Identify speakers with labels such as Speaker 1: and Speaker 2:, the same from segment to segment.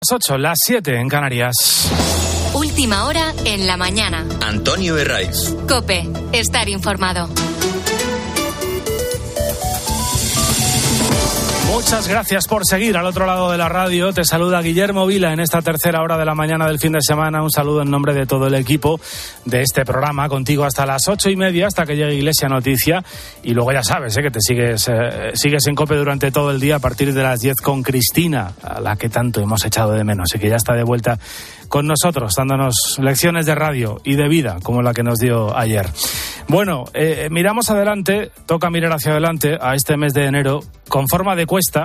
Speaker 1: Las 8, las 7 en Canarias.
Speaker 2: Última hora en la mañana.
Speaker 3: Antonio Herraiz.
Speaker 2: Cope, estar informado.
Speaker 1: Muchas gracias por seguir al otro lado de la radio. Te saluda Guillermo Vila en esta tercera hora de la mañana del fin de semana. Un saludo en nombre de todo el equipo de este programa. Contigo hasta las ocho y media, hasta que llegue Iglesia Noticia. Y luego ya sabes ¿eh? que te sigues, eh, sigues en COPE durante todo el día a partir de las 10 con Cristina, a la que tanto hemos echado de menos y que ya está de vuelta con nosotros, dándonos lecciones de radio y de vida, como la que nos dio ayer. Bueno, eh, miramos adelante, toca mirar hacia adelante a este mes de enero con forma de cuesta,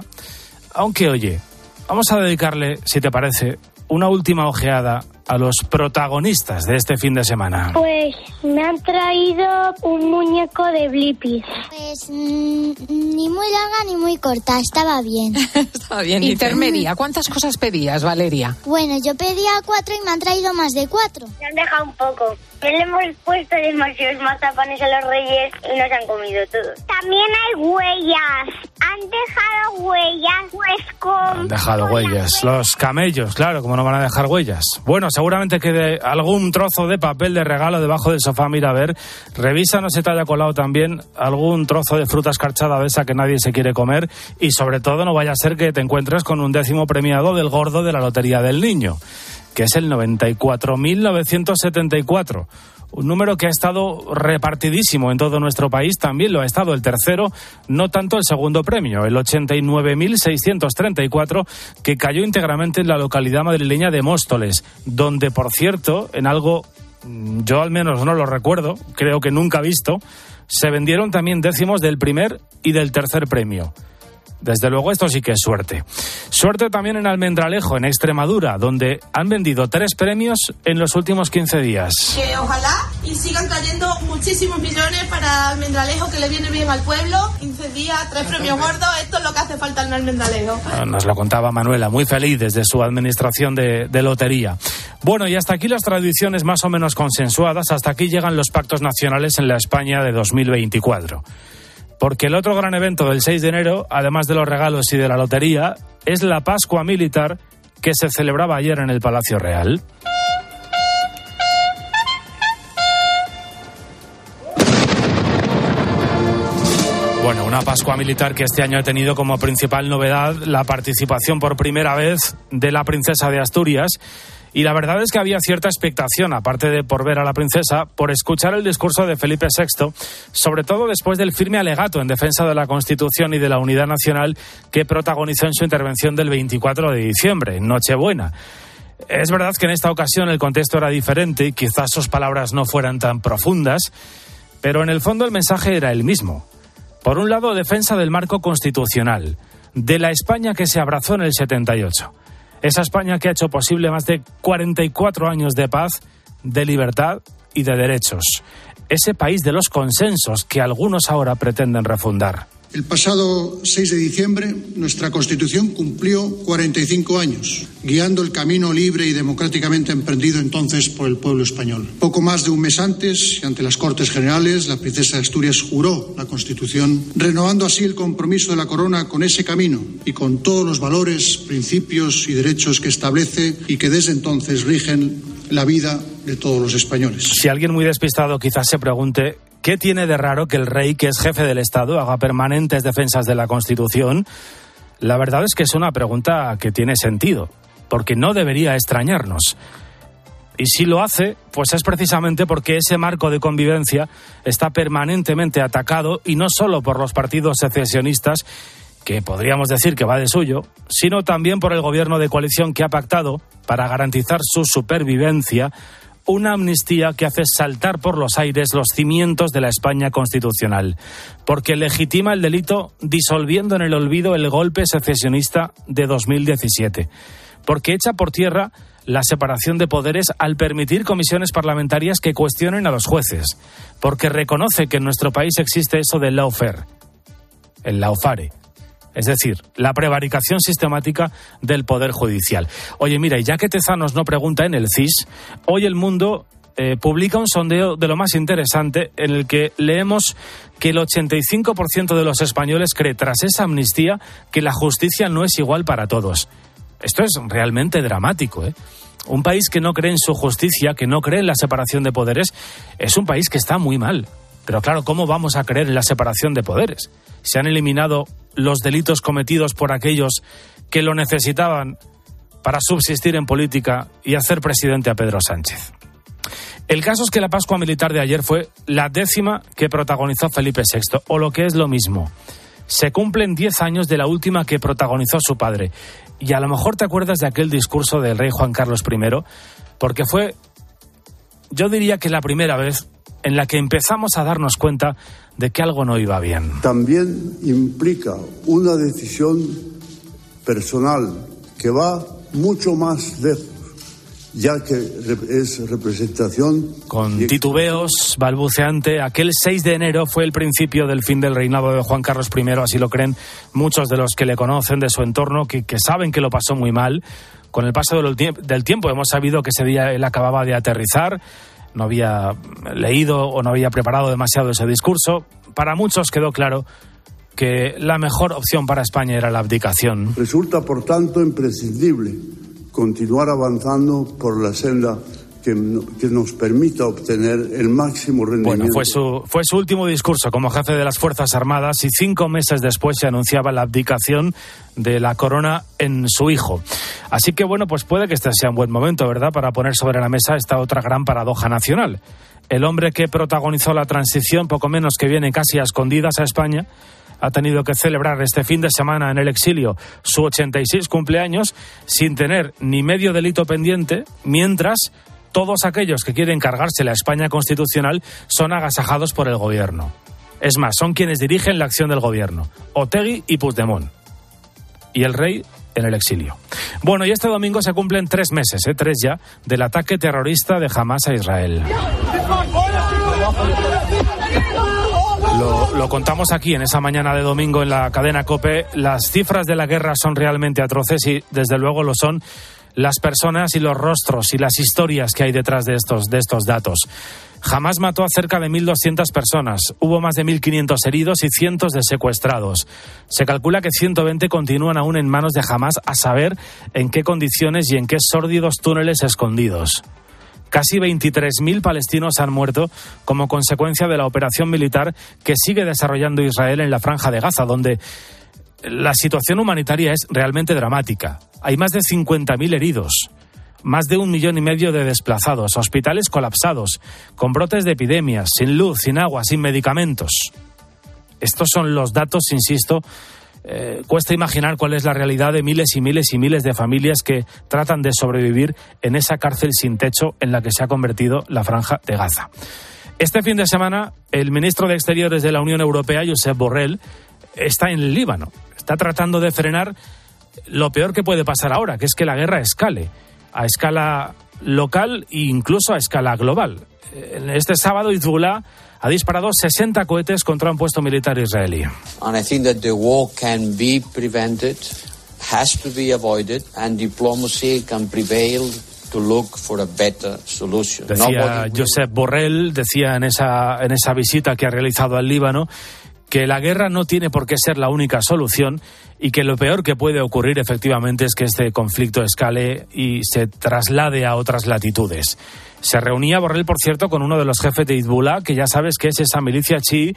Speaker 1: aunque oye, vamos a dedicarle, si te parece, una última ojeada a los protagonistas de este fin de semana.
Speaker 4: Pues me han traído un muñeco de Blippi.
Speaker 5: Pues mm, ni muy larga ni muy corta, estaba bien.
Speaker 6: Estaba bien. Intermedia. ¿Cuántas cosas pedías, Valeria?
Speaker 5: Bueno, yo pedía cuatro y me han traído más de cuatro.
Speaker 4: Se han dejado un poco. Le hemos puesto demasiados mazapanes a los reyes y nos han comido todos. También hay huellas. Han dejado huellas, pues con...
Speaker 1: Han dejado huellas. Los camellos, claro, como no van a dejar huellas. Bueno, seguramente quede algún trozo de papel de regalo debajo del sofá, mira a ver. Revisa, no se te haya colado también algún trozo de fruta escarchada de esa que nadie se quiere comer. Y sobre todo, no vaya a ser que te encuentres con un décimo premiado del gordo de la Lotería del Niño que es el 94.974. Un número que ha estado repartidísimo en todo nuestro país, también lo ha estado el tercero, no tanto el segundo premio, el 89.634, que cayó íntegramente en la localidad madrileña de Móstoles, donde, por cierto, en algo mm, yo al menos no lo recuerdo, creo que nunca visto, se vendieron también décimos del primer y del tercer premio. Desde luego esto sí que es suerte. Suerte también en Almendralejo, en Extremadura, donde han vendido tres premios en los últimos 15 días.
Speaker 7: Que ojalá y sigan cayendo muchísimos millones para Almendralejo, que le viene bien al pueblo. 15 días, tres premios gordos, esto es lo que hace falta en Almendralejo.
Speaker 1: Ah, Nos lo contaba Manuela, muy feliz desde su administración de, de lotería. Bueno, y hasta aquí las tradiciones más o menos consensuadas, hasta aquí llegan los pactos nacionales en la España de 2024. Porque el otro gran evento del 6 de enero, además de los regalos y de la lotería, es la Pascua Militar que se celebraba ayer en el Palacio Real. Bueno, una Pascua Militar que este año ha tenido como principal novedad la participación por primera vez de la princesa de Asturias. Y la verdad es que había cierta expectación, aparte de por ver a la princesa, por escuchar el discurso de Felipe VI, sobre todo después del firme alegato en defensa de la Constitución y de la unidad nacional que protagonizó en su intervención del 24 de diciembre, en Nochebuena. Es verdad que en esta ocasión el contexto era diferente y quizás sus palabras no fueran tan profundas, pero en el fondo el mensaje era el mismo. Por un lado, defensa del marco constitucional, de la España que se abrazó en el 78. Esa España que ha hecho posible más de 44 años de paz, de libertad y de derechos. Ese país de los consensos que algunos ahora pretenden refundar.
Speaker 8: El pasado 6 de diciembre, nuestra Constitución cumplió 45 años, guiando el camino libre y democráticamente emprendido entonces por el pueblo español. Poco más de un mes antes, ante las Cortes Generales, la princesa de Asturias juró la Constitución, renovando así el compromiso de la corona con ese camino y con todos los valores, principios y derechos que establece y que desde entonces rigen la vida de todos los españoles.
Speaker 1: Si alguien muy despistado quizás se pregunte ¿Qué tiene de raro que el rey, que es jefe del Estado, haga permanentes defensas de la Constitución? La verdad es que es una pregunta que tiene sentido, porque no debería extrañarnos. Y si lo hace, pues es precisamente porque ese marco de convivencia está permanentemente atacado y no solo por los partidos secesionistas, que podríamos decir que va de suyo, sino también por el gobierno de coalición que ha pactado, para garantizar su supervivencia, una amnistía que hace saltar por los aires los cimientos de la España constitucional, porque legitima el delito disolviendo en el olvido el golpe secesionista de 2017, porque echa por tierra la separación de poderes al permitir comisiones parlamentarias que cuestionen a los jueces, porque reconoce que en nuestro país existe eso del lawfare, el lawfare es decir, la prevaricación sistemática del Poder Judicial. Oye, mira, ya que Tezanos no pregunta en el CIS, hoy el mundo eh, publica un sondeo de lo más interesante en el que leemos que el 85% de los españoles cree tras esa amnistía que la justicia no es igual para todos. Esto es realmente dramático. ¿eh? Un país que no cree en su justicia, que no cree en la separación de poderes, es un país que está muy mal. Pero claro, ¿cómo vamos a creer en la separación de poderes? Se han eliminado los delitos cometidos por aquellos que lo necesitaban para subsistir en política y hacer presidente a Pedro Sánchez. El caso es que la Pascua Militar de ayer fue la décima que protagonizó Felipe VI, o lo que es lo mismo. Se cumplen diez años de la última que protagonizó su padre. Y a lo mejor te acuerdas de aquel discurso del rey Juan Carlos I, porque fue, yo diría que la primera vez en la que empezamos a darnos cuenta de que algo no iba bien.
Speaker 3: También implica una decisión personal que va mucho más lejos ya que es representación.
Speaker 1: Con titubeos, balbuceante, aquel 6 de enero fue el principio del fin del reinado de Juan Carlos I, así lo creen muchos de los que le conocen de su entorno, que, saben que lo pasó muy mal. Con el paso del, del tiempo hemos sabido que ese día él acababa de aterrizar, no había leído o no había preparado demasiado ese discurso. Para muchos quedó claro que la mejor opción para España era la abdicación.
Speaker 3: Resulta, por tanto, imprescindible continuar avanzando por la senda que, nos permita obtener el máximo rendimiento.
Speaker 1: Bueno, fue su, fue su último discurso como jefe de las Fuerzas Armadas y cinco meses después se anunciaba la abdicación de la corona en su hijo. Así que bueno, pues puede que este sea un buen momento, ¿verdad?, para poner sobre la mesa esta otra gran paradoja nacional. El hombre que protagonizó la transición, poco menos que viene casi a escondidas a España, ha tenido que celebrar este fin de semana en el exilio su 86 cumpleaños sin tener ni medio delito pendiente, mientras todos aquellos que quieren cargarse la España constitucional son agasajados por el gobierno. Es más, son quienes dirigen la acción del gobierno, Otegui y Puigdemont. Y el rey en el exilio. Bueno, y este domingo se cumplen tres meses, ¿eh? tres ya, del ataque terrorista de Hamas a Israel. Lo, contamos aquí en esa mañana de domingo en la cadena Cope. Las cifras de la guerra son realmente atroces y desde luego lo son las personas y los rostros y las historias que hay detrás de estos, de estos datos. Jamás mató a cerca de 1.200 personas. Hubo más de 1.500 heridos y cientos de secuestrados. Se calcula que 120 continúan aún en manos de Hamas a saber en qué condiciones y en qué sórdidos túneles escondidos. Casi 23.000 palestinos han muerto como consecuencia de la operación militar que sigue desarrollando Israel en la franja de Gaza, donde la situación humanitaria es realmente dramática. Hay más de 50.000 heridos, más de un millón y medio de desplazados, hospitales colapsados, con brotes de epidemias, sin luz, sin agua, sin medicamentos. Estos son los datos, insisto, eh, cuesta imaginar cuál es la realidad de miles y miles y miles de familias que tratan de sobrevivir en esa cárcel sin techo en la que se ha convertido la franja de Gaza. Este fin de semana, el ministro de Exteriores de la Unión Europea, Josep Borrell, está en Líbano. Está tratando de frenar lo peor que puede pasar ahora, que es que la guerra escale a escala local e incluso a escala global. Este sábado, Hezbollah ha disparado 60 cohetes contra un puesto militar israelí.
Speaker 9: And I think that the war can be prevented, has to be avoided, and diplomacy can prevail to look for a better solution.
Speaker 1: Decía Josep Borrell, decía en esa, en esa visita que ha realizado al Líbano, que la guerra no tiene por qué ser la única solución y que lo peor que puede ocurrir efectivamente es que este conflicto escale y se traslade a otras latitudes. Se reunía Borrell, por cierto, con uno de los jefes de Hezbollah, que ya sabes que es esa milicia chií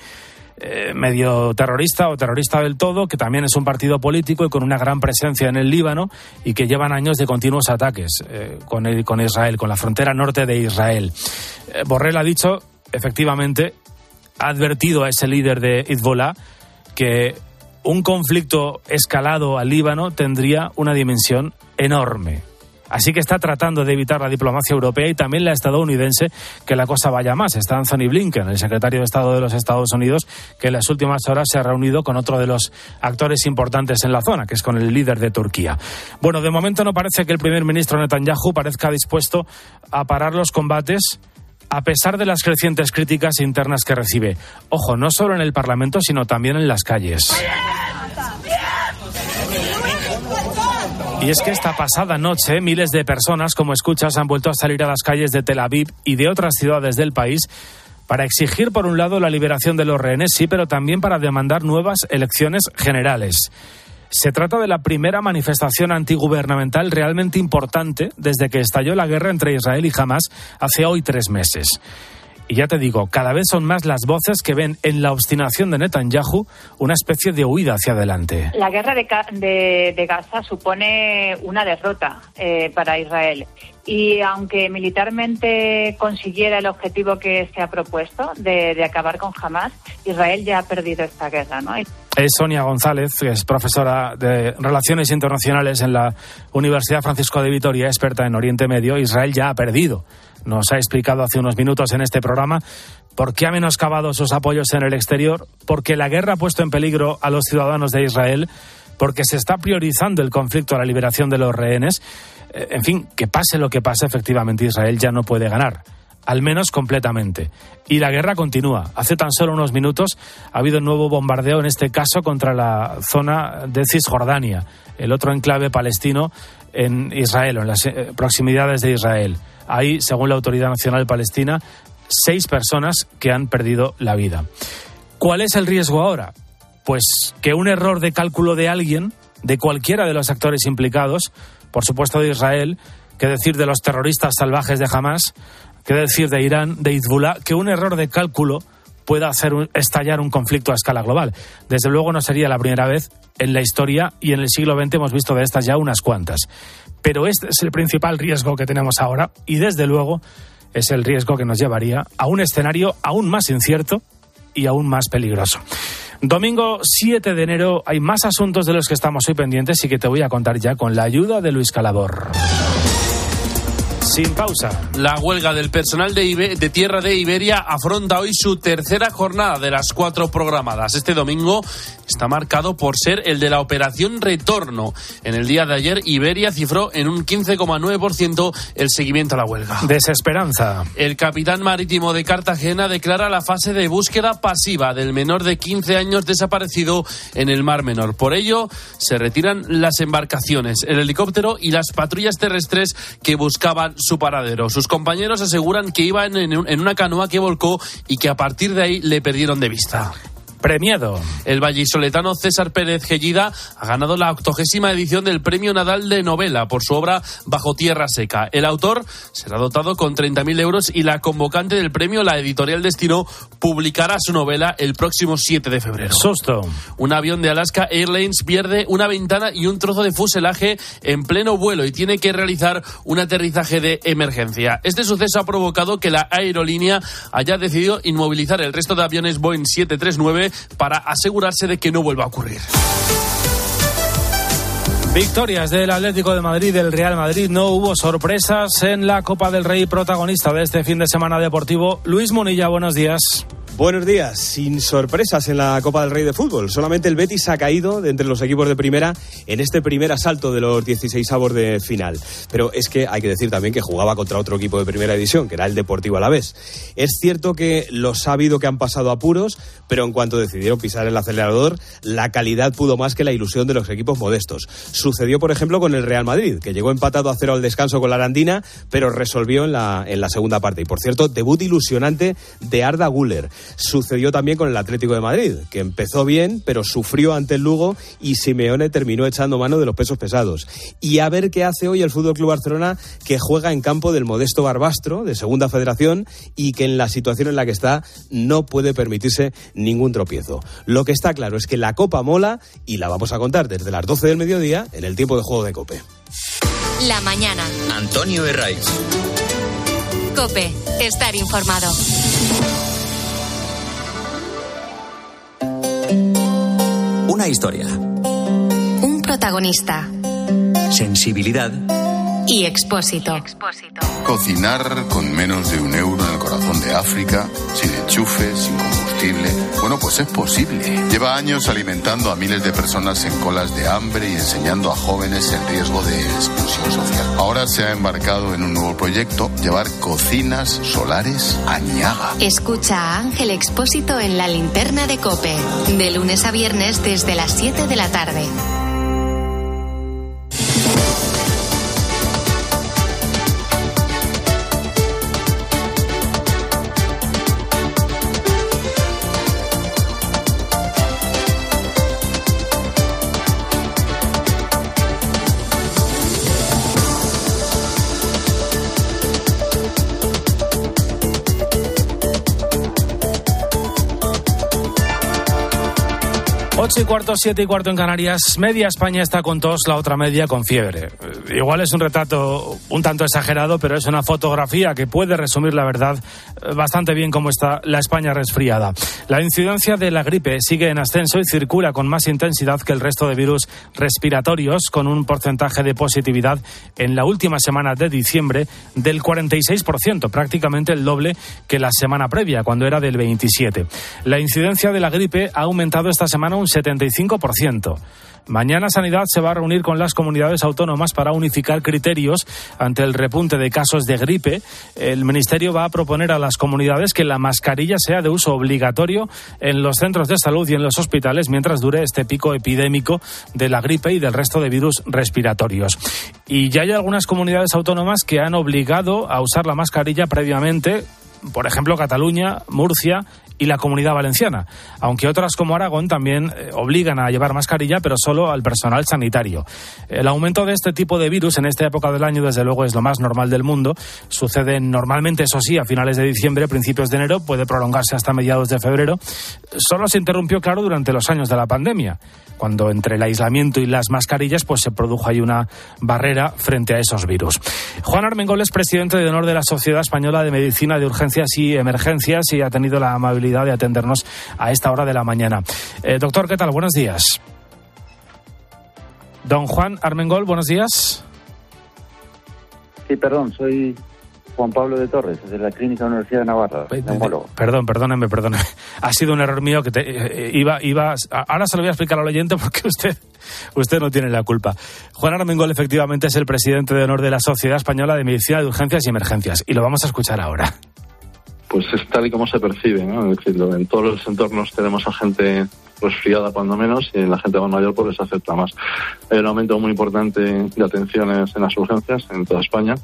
Speaker 1: eh, medio terrorista o terrorista del todo, que también es un partido político y con una gran presencia en el Líbano y que llevan años de continuos ataques eh, con, Israel, con la frontera norte de Israel. Eh, Borrell ha dicho, efectivamente, ha advertido a ese líder de Hezbollah que un conflicto escalado al Líbano tendría una dimensión enorme. Así que está tratando de evitar la diplomacia europea y también la estadounidense que la cosa vaya más. Está Anthony Blinken, el secretario de Estado de los Estados Unidos, que en las últimas horas se ha reunido con otro de los actores importantes en la zona, que es con el líder de Turquía. Bueno, de momento no parece que el primer ministro Netanyahu parezca dispuesto a parar los combates a pesar de las crecientes críticas internas que recibe. Ojo, no solo en el Parlamento, sino también en las calles. Y es que esta pasada noche miles de personas, como escuchas, han vuelto a salir a las calles de Tel Aviv y de otras ciudades del país para exigir, por un lado, la liberación de los rehenes, sí, pero también para demandar nuevas elecciones generales. Se trata de la primera manifestación antigubernamental realmente importante desde que estalló la guerra entre Israel y Hamas hace hoy tres meses. Y ya te digo, cada vez son más las voces que ven en la obstinación de Netanyahu una especie de huida hacia adelante.
Speaker 10: La guerra de, de, de Gaza supone una derrota eh, para Israel. Y aunque militarmente consiguiera el objetivo que se ha propuesto de, de acabar con Hamas, Israel ya ha perdido esta guerra. ¿no?
Speaker 1: Es Sonia González, que es profesora de Relaciones Internacionales en la Universidad Francisco de Vitoria, experta en Oriente Medio. Israel ya ha perdido nos ha explicado hace unos minutos en este programa por qué ha menoscabado sus apoyos en el exterior, porque la guerra ha puesto en peligro a los ciudadanos de Israel, porque se está priorizando el conflicto a la liberación de los rehenes. Eh, en fin, que pase lo que pase, efectivamente Israel ya no puede ganar al menos completamente. Y la guerra continúa. Hace tan solo unos minutos ha habido un nuevo bombardeo, en este caso contra la zona de Cisjordania, el otro enclave palestino en Israel, en las eh, proximidades de Israel. Hay, según la Autoridad Nacional Palestina, seis personas que han perdido la vida. ¿Cuál es el riesgo ahora? Pues que un error de cálculo de alguien, de cualquiera de los actores implicados, por supuesto de Israel, que decir de los terroristas salvajes de Hamas, que decir de Irán, de Hezbollah, que un error de cálculo pueda hacer estallar un conflicto a escala global. Desde luego no sería la primera vez en la historia y en el siglo XX hemos visto de estas ya unas cuantas. Pero este es el principal riesgo que tenemos ahora y desde luego es el riesgo que nos llevaría a un escenario aún más incierto y aún más peligroso. Domingo 7 de enero hay más asuntos de los que estamos hoy pendientes y que te voy a contar ya con la ayuda de Luis Calabor sin pausa.
Speaker 11: La huelga del personal de, de, Tierra de Iberia afronta hoy su tercera jornada de las cuatro programadas. Este domingo está marcado por ser el de la operación retorno. En el día de ayer, Iberia cifró en un 15,9% el seguimiento a la huelga.
Speaker 1: Desesperanza.
Speaker 11: El capitán marítimo de Cartagena declara la fase de búsqueda pasiva del menor de 15 años desaparecido en el Mar Menor. Por ello, se retiran las embarcaciones, el helicóptero y las patrullas terrestres que buscaban su paradero. Sus compañeros aseguran que iban en una canoa que volcó y que a partir de ahí le perdieron de vista
Speaker 1: premiado.
Speaker 11: El vallisoletano César Pérez Gellida ha ganado la octogésima edición del Premio Nadal de Novela por su obra Bajo Tierra Seca. El autor será dotado con 30.000 euros y la convocante del premio, la editorial Destino, publicará su novela el próximo 7 de febrero.
Speaker 1: Susto.
Speaker 11: Un avión de Alaska Airlines pierde una ventana y un trozo de fuselaje en pleno vuelo y tiene que realizar un aterrizaje de emergencia. Este suceso ha provocado que la aerolínea haya decidido inmovilizar el resto de aviones Boeing 739 para asegurarse de que no vuelva a ocurrir.
Speaker 1: Victorias del Atlético de Madrid, del Real Madrid. No hubo sorpresas en la Copa del Rey protagonista de este fin de semana deportivo. Luis Monilla, buenos días.
Speaker 12: Buenos días. Sin sorpresas en la Copa del Rey de Fútbol. Solamente el Betis ha caído de entre los equipos de primera en este primer asalto de los 16 avos de final. Pero es que hay que decir también que jugaba contra otro equipo de primera división, que era el Deportivo Alavés. Es cierto que los ha sabido que han pasado apuros, pero en cuanto decidieron pisar el acelerador, la calidad pudo más que la ilusión de los equipos modestos. Sucedió, por ejemplo, con el Real Madrid, que llegó empatado a cero al descanso con la Arandina, pero resolvió en la, en la segunda parte. Y por cierto, debut ilusionante de Arda Guller sucedió también con el Atlético de Madrid, que empezó bien, pero sufrió ante el Lugo y Simeone terminó echando mano de los pesos pesados. Y a ver qué hace hoy el Fútbol Club Barcelona, que juega en campo del modesto Barbastro, de Segunda Federación, y que en la situación en la que está no puede permitirse ningún tropiezo. Lo que está claro es que la Copa mola y la vamos a contar desde las 12 del mediodía en el tiempo de juego de Cope.
Speaker 2: La mañana.
Speaker 13: Antonio Herraiz.
Speaker 2: Cope, estar informado.
Speaker 13: Una historia.
Speaker 2: Un protagonista.
Speaker 13: Sensibilidad.
Speaker 2: Y expósito.
Speaker 14: Cocinar con menos de un euro en el corazón de África, sin enchufe, sin combustible. Bueno, pues es posible. Lleva años alimentando a miles de personas en colas de hambre y enseñando a jóvenes el riesgo de Ahora se ha embarcado en un nuevo proyecto, llevar cocinas solares a Niaga.
Speaker 2: Escucha a Ángel Expósito en la linterna de Cope, de lunes a viernes desde las 7 de la tarde.
Speaker 1: 8 y cuarto, 7 y cuarto en Canarias. Media España está con tos, la otra media con fiebre. Eh, Igual es un retrato un tanto exagerado, pero es una fotografía que puede resumir la verdad eh, bastante bien cómo está la España resfriada. La incidencia de la gripe sigue en ascenso y circula con más intensidad que el resto de virus respiratorios, con un porcentaje de positividad en la última semana de diciembre del 46%, prácticamente el doble que la semana previa, cuando era del 27%. La incidencia de la gripe ha aumentado esta semana un 75%. Mañana Sanidad se va a reunir con las comunidades autónomas para unificar criterios ante el repunte de casos de gripe. El Ministerio va a proponer a las comunidades que la mascarilla sea de uso obligatorio en los centros de salud y en los hospitales mientras dure este pico epidémico de la gripe y del resto de virus respiratorios. Y ya hay algunas comunidades autónomas que han obligado a usar la mascarilla previamente por ejemplo, Cataluña, Murcia y la Comunidad Valenciana, aunque otras como Aragón también eh, obligan a llevar mascarilla, pero solo al personal sanitario. El aumento de este tipo de virus en esta época del año, desde luego, es lo más normal del mundo. Sucede normalmente, eso sí, a finales de diciembre, principios de enero, puede prolongarse hasta mediados de febrero. Solo se interrumpió, claro, durante los años de la pandemia, cuando entre el aislamiento y las mascarillas, pues se produjo ahí una barrera frente a esos virus. Juan Armengol es presidente de honor de la Sociedad Española de Medicina de Urgencias y Emergencias y ha tenido la amabilidad de atendernos a esta hora de la mañana. Eh, doctor, ¿qué tal? Buenos días. Don Juan Armengol, buenos días.
Speaker 15: Sí, perdón, soy Juan Pablo de Torres, de la Clínica Universidad de Navarra, neumólogo.
Speaker 1: Perdón, perdóneme, perdóneme. Ha sido un error mío que te, eh, iba, iba. Ahora se lo voy a explicar al oyente porque usted, usted no tiene la culpa. Juan Armengol, efectivamente, es el presidente de honor de la Sociedad Española de Medicina de Urgencias y Emergencias. Y lo vamos a escuchar ahora
Speaker 16: pues es tal y como se percibe, ¿no? Es decir, en todos los entornos tenemos a gente resfriada cuando menos y la gente más mayor pues les afecta más. Hay un aumento muy importante de atenciones en las urgencias en toda España,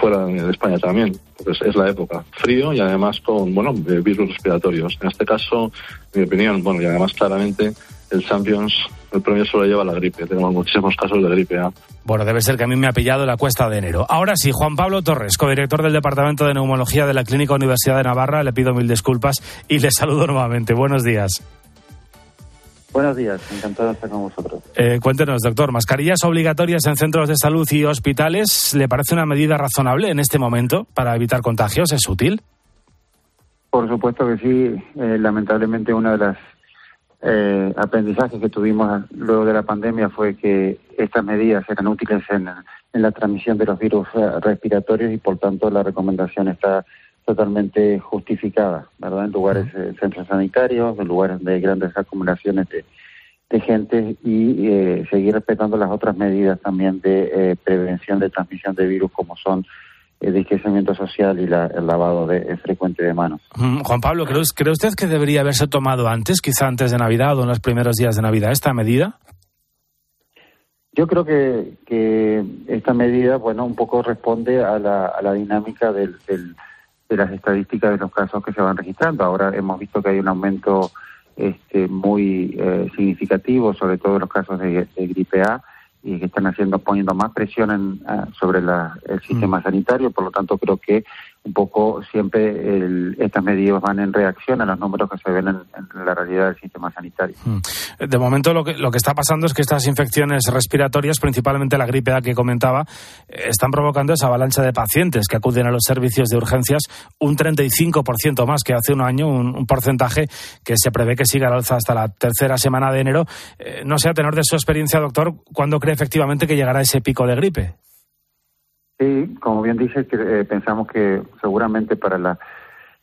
Speaker 16: fuera de España también, porque es la época. Frío y además con, bueno, virus respiratorios. En este caso, en mi opinión, bueno, y además claramente el Champions, el premio solo lleva la gripe. Tenemos muchísimos casos de gripe A.
Speaker 1: Bueno, debe ser que a mí me ha pillado la cuesta de enero. Ahora sí, Juan Pablo Torres, codirector del Departamento de Neumología de la Clínica Universidad de Navarra, le pido mil disculpas y le saludo nuevamente. Buenos días.
Speaker 15: Buenos días, encantado de estar con vosotros.
Speaker 1: Eh, cuéntenos, doctor, ¿mascarillas obligatorias en centros de salud y hospitales le parece una medida razonable en este momento para evitar contagios? ¿Es útil?
Speaker 15: Por supuesto que sí. Eh, lamentablemente una de las eh, aprendizajes que tuvimos luego de la pandemia fue que estas medidas eran útiles en, en la transmisión de los virus eh, respiratorios y por tanto la recomendación está totalmente justificada, ¿verdad? En lugares, eh, centros sanitarios, en lugares de grandes acumulaciones de, de gente y eh, seguir respetando las otras medidas también de eh, prevención de transmisión de virus como son el distanciamiento social y la, el lavado de, eh, frecuente de manos.
Speaker 1: Mm, Juan Pablo, ¿cree, ¿cree usted que debería haberse tomado antes, quizá antes de Navidad o en los primeros días de Navidad, esta medida?
Speaker 15: Yo creo que, que esta medida, bueno, un poco responde a la, a la dinámica del, del, de las estadísticas de los casos que se van registrando. Ahora hemos visto que hay un aumento este, muy eh, significativo, sobre todo en los casos de, de gripe A, y que están haciendo poniendo más presión en, uh, sobre la, el sistema mm. sanitario. Por lo tanto, creo que un poco siempre el, estas medidas van en reacción a los números que se ven en, la realidad del sistema sanitario.
Speaker 1: Mm. De momento lo que, lo que está pasando es que estas infecciones respiratorias, principalmente la gripe A que comentaba, están provocando esa avalancha de pacientes que acuden a los servicios de urgencias un 35% más que hace un año, un, un, porcentaje que se prevé que siga al alza hasta la tercera semana de enero. Eh, no sé, a tenor de su experiencia, doctor, ¿cuándo cree efectivamente que llegará ese pico de gripe?
Speaker 15: Sí, como bien dice, que, eh, pensamos que seguramente para la,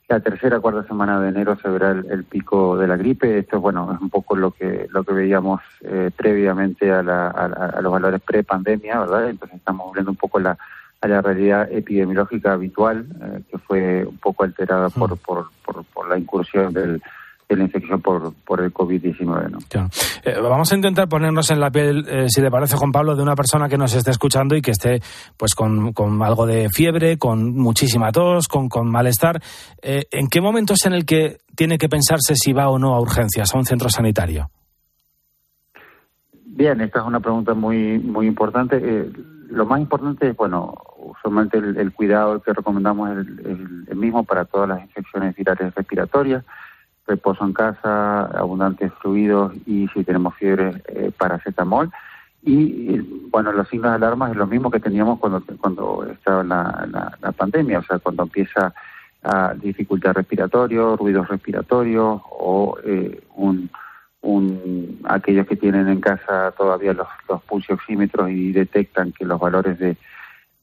Speaker 15: la tercera cuarta semana de enero se verá el, el, pico de la gripe. Esto, bueno, es un poco lo que lo que veíamos eh, previamente a, la, a, a, los valores pre-pandemia, ¿verdad? Entonces estamos volviendo un poco la, a la realidad epidemiológica habitual, eh, que fue un poco alterada por, por, por, por la incursión del de la infección por, por el COVID-19. ¿no?
Speaker 1: Claro. Eh, vamos a intentar ponernos en la piel, eh, si le parece, Juan Pablo, de una persona que nos esté escuchando y que esté pues con, con algo de fiebre, con muchísima tos, con, con malestar. Eh, ¿En qué momento es en el que tiene que pensarse si va o no a urgencias, a un centro sanitario?
Speaker 15: Bien, esta es una pregunta muy muy importante. Lo más importante es, bueno, usualmente el, el cuidado que recomendamos es el mismo para todas las infecciones virales respiratorias reposo en casa, abundantes fluidos y si tenemos fiebre, eh, paracetamol. Y, bueno, los signos de alarma es lo mismo que teníamos cuando, cuando estaba la, la, pandemia, o sea, cuando empieza a dificultad respiratoria, ruidos respiratorios o eh, un, un, aquellos que tienen en casa todavía los, los pulsioxímetros y detectan que los valores de,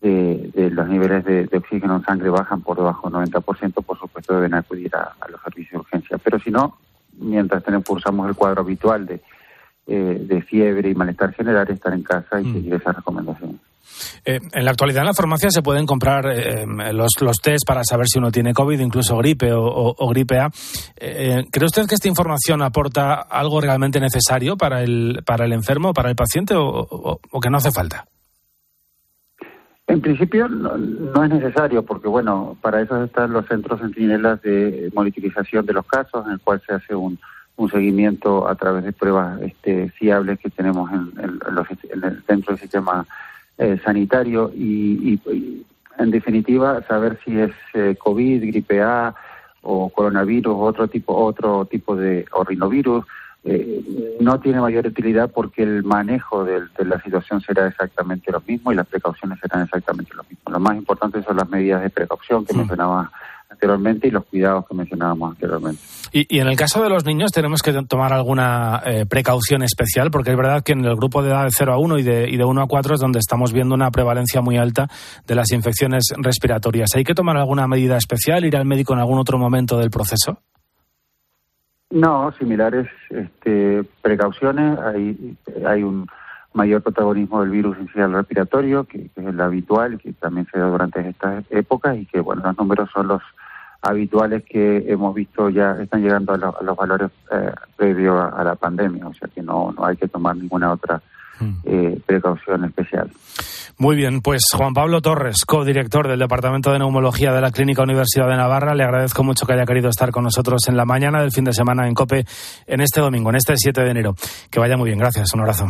Speaker 15: de, los niveles de, oxígeno en sangre bajan por debajo del 90%, por supuesto deben acudir a, los servicios de urgencia. Pero si no, mientras tenemos, cursamos el cuadro habitual de, eh, de fiebre y malestar general, estar en casa y mm. seguir esas recomendaciones.
Speaker 1: Eh, en la actualidad en la farmacia se pueden comprar eh, los, los test para saber si uno tiene COVID, incluso gripe o, gripe A. ¿Cree usted que esta información aporta algo realmente necesario para el, para el enfermo, para el paciente o que no hace falta?
Speaker 15: En principio no, es necesario porque, bueno, para eso están los centros centinelas de monitorización de los casos, en el cual se hace un, un seguimiento a través de pruebas este, fiables que tenemos en, el, dentro del sistema eh, sanitario. Y, en definitiva, saber si es eh, COVID, gripe A o coronavirus otro tipo, otro tipo de o rinovirus eh, no tiene mayor utilidad porque el manejo de, la situación será exactamente lo mismo y las precauciones serán exactamente lo mismo. Lo más importante son las medidas de precaución que mencionaba anteriormente y los cuidados que mencionábamos anteriormente.
Speaker 1: Y, en el caso de los niños tenemos que tomar alguna eh, precaución especial porque es verdad que en el grupo de edad de 0 a 1 y de, y de 1 a 4 es donde estamos viendo una prevalencia muy alta de las infecciones respiratorias. ¿Hay que tomar alguna medida especial, ir al médico en algún otro momento del proceso?
Speaker 15: No, similares este, precauciones. Hay, hay un mayor protagonismo del virus inicial respiratorio, que, es el habitual, que también se da durante estas épocas y que, bueno, los números son los habituales que hemos visto ya están llegando a, los valores eh, previos a, la pandemia, o sea que no, no hay que tomar ninguna otra. Eh, precaución especial.
Speaker 1: Muy bien, pues Juan Pablo Torres, codirector del Departamento de Neumología de la Clínica Universidad de Navarra, le agradezco mucho que haya querido estar con nosotros en la mañana del fin de semana en COPE en este domingo, en este 7 de enero. Que vaya muy bien, gracias, un abrazo.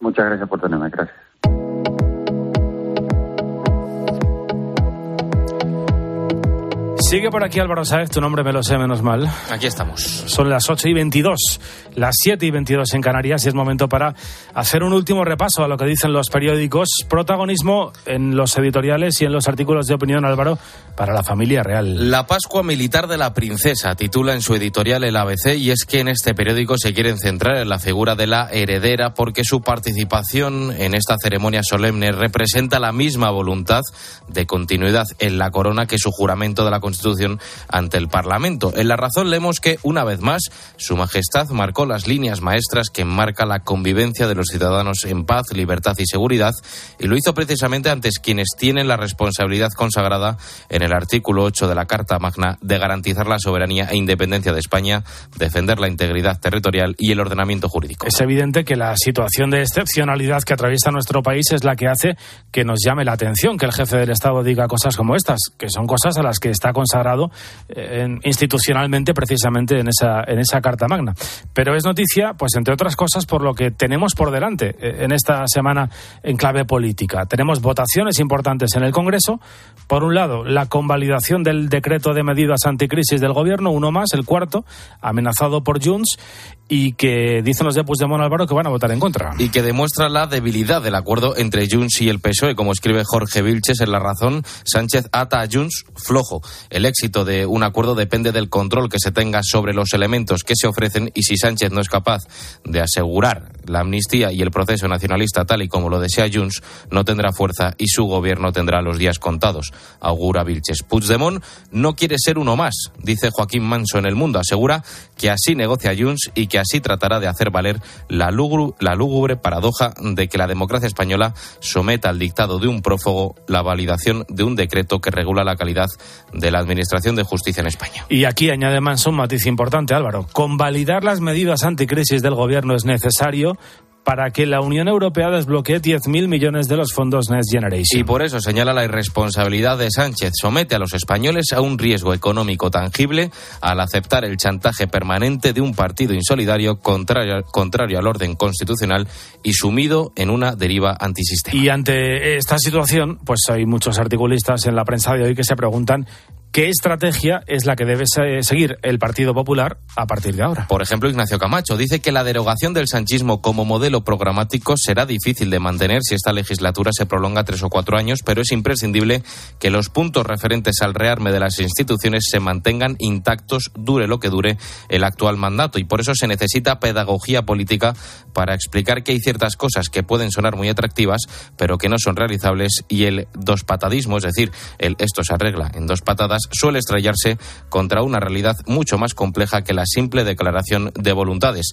Speaker 15: Muchas gracias por tenerme, gracias.
Speaker 1: Sigue por aquí Álvaro Sáez, tu nombre me lo sé menos mal.
Speaker 17: Aquí estamos.
Speaker 1: Son las 8 y 22, las 7 y 22 en Canarias y es momento para hacer un último repaso a lo que dicen los periódicos. Protagonismo en los editoriales y en los artículos de opinión, Álvaro, para la familia real.
Speaker 17: La Pascua Militar de la Princesa titula en su editorial el ABC y es que en este periódico se quieren centrar en la figura de la heredera porque su participación en esta ceremonia solemne representa la misma voluntad de continuidad en la corona que su juramento de la Constitución Constitución ante el Parlamento. En la razón leemos que, una vez más, Su Majestad marcó las líneas maestras que marca la convivencia de los ciudadanos en paz, libertad y seguridad, y lo hizo precisamente antes quienes tienen la responsabilidad consagrada en el artículo 8 de la Carta Magna de garantizar la soberanía e independencia de España, defender la integridad territorial y el ordenamiento jurídico.
Speaker 1: Es evidente que la situación de excepcionalidad que atraviesa nuestro país es la que hace que nos llame la atención que el jefe del Estado diga cosas como estas, que son cosas a las que está consagrado eh, institucionalmente precisamente en esa, en esa Carta Magna. Pero es noticia, pues entre otras cosas, por lo que tenemos por delante eh, en esta semana en clave política. Tenemos votaciones importantes en el Congreso. Por un lado, la convalidación del decreto de medidas anticrisis del Gobierno, uno más, el cuarto, amenazado por Junts, y que dicen los de Puigdemont Álvaro que van a votar en contra.
Speaker 17: Y que demuestra la debilidad del acuerdo entre Junts y el PSOE, como escribe Jorge Vilches en La Razón, Sánchez ata a Junts flojo. El éxito de un acuerdo depende del control que se tenga sobre los elementos que se ofrecen y si Sánchez no es capaz de asegurar la amnistía y el proceso nacionalista tal y como lo desea Junts, no tendrá fuerza y su gobierno tendrá los días contados. Augura Vilches. Puigdemont no quiere ser uno más, dice Joaquín Manso en El Mundo. Asegura que así negocia Junts y que así tratará de hacer valer la, la lúgubre paradoja de que la democracia española someta al dictado de un prófugo la validación de un decreto que regula la calidad de la Administración de Justicia en España.
Speaker 1: Y aquí añade Manso un matiz importante, Álvaro. Convalidar las medidas anticrisis del Gobierno es necesario, para que la Unión Europea desbloquee 10.000 millones de los fondos Next Generation.
Speaker 17: Y por eso señala la irresponsabilidad de Sánchez. Somete a los españoles a un riesgo económico tangible al aceptar el chantaje permanente de un partido insolidario contrario, contrario al orden constitucional y sumido en una deriva antisistema.
Speaker 1: Y ante esta situación, pues hay muchos articulistas en la prensa de hoy que se preguntan qué estrategia es la que debe seguir el Partido Popular a partir de ahora.
Speaker 17: Por ejemplo, Ignacio Camacho dice que la derogación del sanchismo como modelo programático será difícil de mantener si esta legislatura se prolonga tres o cuatro años, pero es imprescindible que los puntos referentes al rearme de las instituciones se mantengan intactos, dure lo que dure el actual mandato. Y por eso se necesita pedagogía política para explicar que hay ciertas cosas que pueden sonar muy atractivas, pero que no son realizables, y el dos patadismo, es decir, el esto se arregla en dos patadas, suele estrellarse contra una realidad mucho más compleja que la simple declaración de voluntades.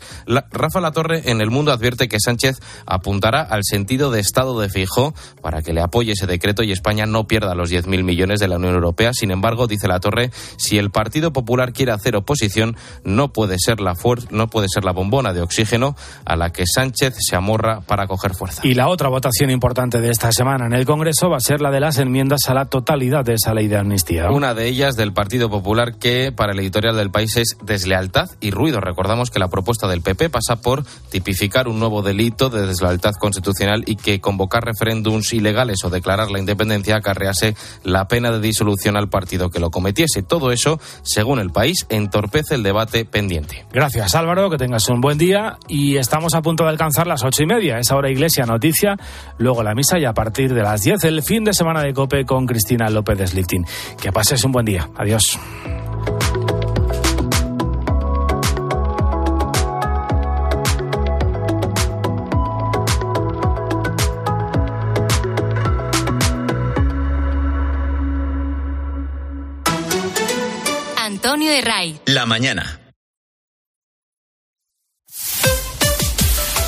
Speaker 17: Rafa Latorre en El Mundo advierte que Sánchez apuntará al sentido de estado de fijo para que le apoye ese decreto y España no pierda los 10.000 millones de la Unión Europea. Sin embargo, dice Latorre, si el Partido Popular quiere hacer oposición, no puede ser la no puede ser la bombona de oxígeno a la que Sánchez se amorra para coger fuerza.
Speaker 1: Y la otra votación importante de esta semana en el Congreso va a ser la de las enmiendas a la totalidad de esa ley de amnistía.
Speaker 17: Una de ellas del Partido Popular que para el editorial del país es deslealtad y ruido. Recordamos que la propuesta del PP pasa por tipificar un nuevo delito de deslealtad constitucional y que convocar referéndums ilegales o declarar la independencia acarrease la pena de disolución al partido que lo cometiese. Todo eso, según el país, entorpece el debate pendiente.
Speaker 1: Gracias Álvaro, que tengas un buen día y estamos a punto de alcanzar las ocho y media. Es ahora Iglesia Noticia, luego la misa y a partir de las diez el fin de semana de COPE con Cristina López de Slifting. Que pases un buen día. Adiós.
Speaker 2: Antonio de Ray.
Speaker 13: La mañana.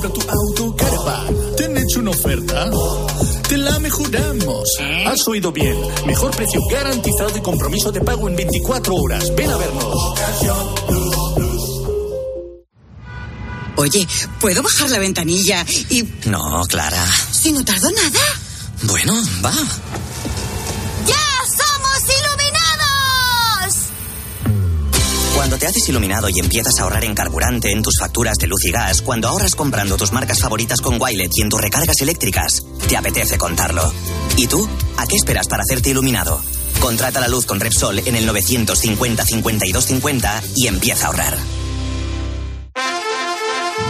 Speaker 18: Compra tu auto, caravan. ¿Te han hecho una oferta? Te la mejoramos. Has oído bien. Mejor precio garantizado y compromiso de pago en 24 horas. Ven a vernos.
Speaker 19: Oye, ¿puedo bajar la ventanilla y...
Speaker 13: No, Clara.
Speaker 19: Si no tardo nada.
Speaker 13: Bueno, va. Cuando te haces iluminado y empiezas a ahorrar en carburante en tus facturas de luz y gas, cuando ahorras comprando tus marcas favoritas con Wilet y en tus recargas eléctricas, te apetece contarlo. ¿Y tú? ¿A qué esperas para hacerte iluminado? Contrata la luz con Repsol en el 950 52 50 y empieza a ahorrar.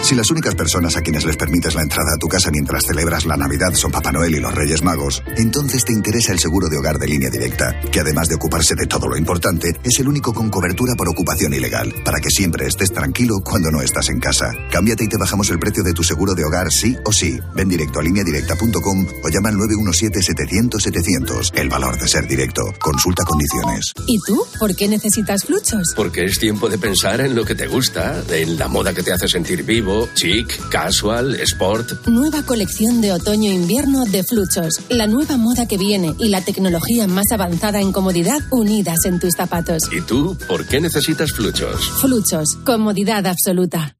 Speaker 20: Si las únicas personas a quienes les permites la entrada a tu casa mientras celebras la Navidad son Papá Noel y los Reyes Magos, entonces te interesa el seguro de hogar de línea directa, que además de ocuparse de todo lo importante, es el único con cobertura por ocupación ilegal, para que siempre estés tranquilo cuando no estás en casa. Cámbiate y te bajamos el precio de tu seguro de hogar sí o sí. Ven directo a lineadirecta.com o llama al 917-700-700. El valor de ser directo. Consulta condiciones.
Speaker 21: ¿Y tú? ¿Por qué necesitas fluchos?
Speaker 22: Porque es tiempo de pensar en lo que te gusta, en la moda que te hace sentir vivo, chic, casual, sport.
Speaker 21: Nueva colección de otoño-invierno de Fluchos. La nueva moda que viene y la tecnología más avanzada en comodidad unidas en tus zapatos.
Speaker 22: ¿Y tú por qué necesitas fluchos?
Speaker 21: Fluchos. Comodidad absoluta.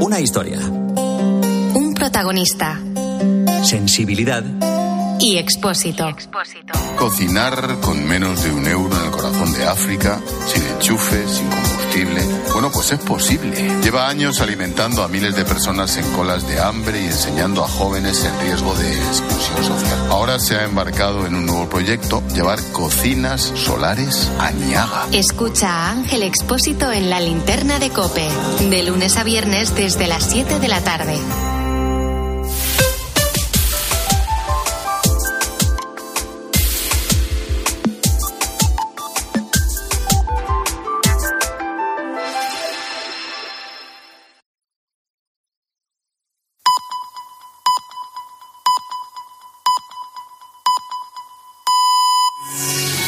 Speaker 13: Una historia.
Speaker 2: Un protagonista.
Speaker 13: Sensibilidad.
Speaker 2: Y expósito.
Speaker 14: Cocinar con menos de un euro en el corazón de África, sin enchufe, sin combustible. Bueno, pues es posible. Lleva años alimentando a miles de personas en colas de hambre y enseñando a jóvenes en riesgo de exclusión social. Ahora se ha embarcado en un nuevo proyecto, llevar cocinas solares a Niaga.
Speaker 2: Escucha a Ángel Expósito en la linterna de Cope. De lunes a viernes desde las 7 de la tarde.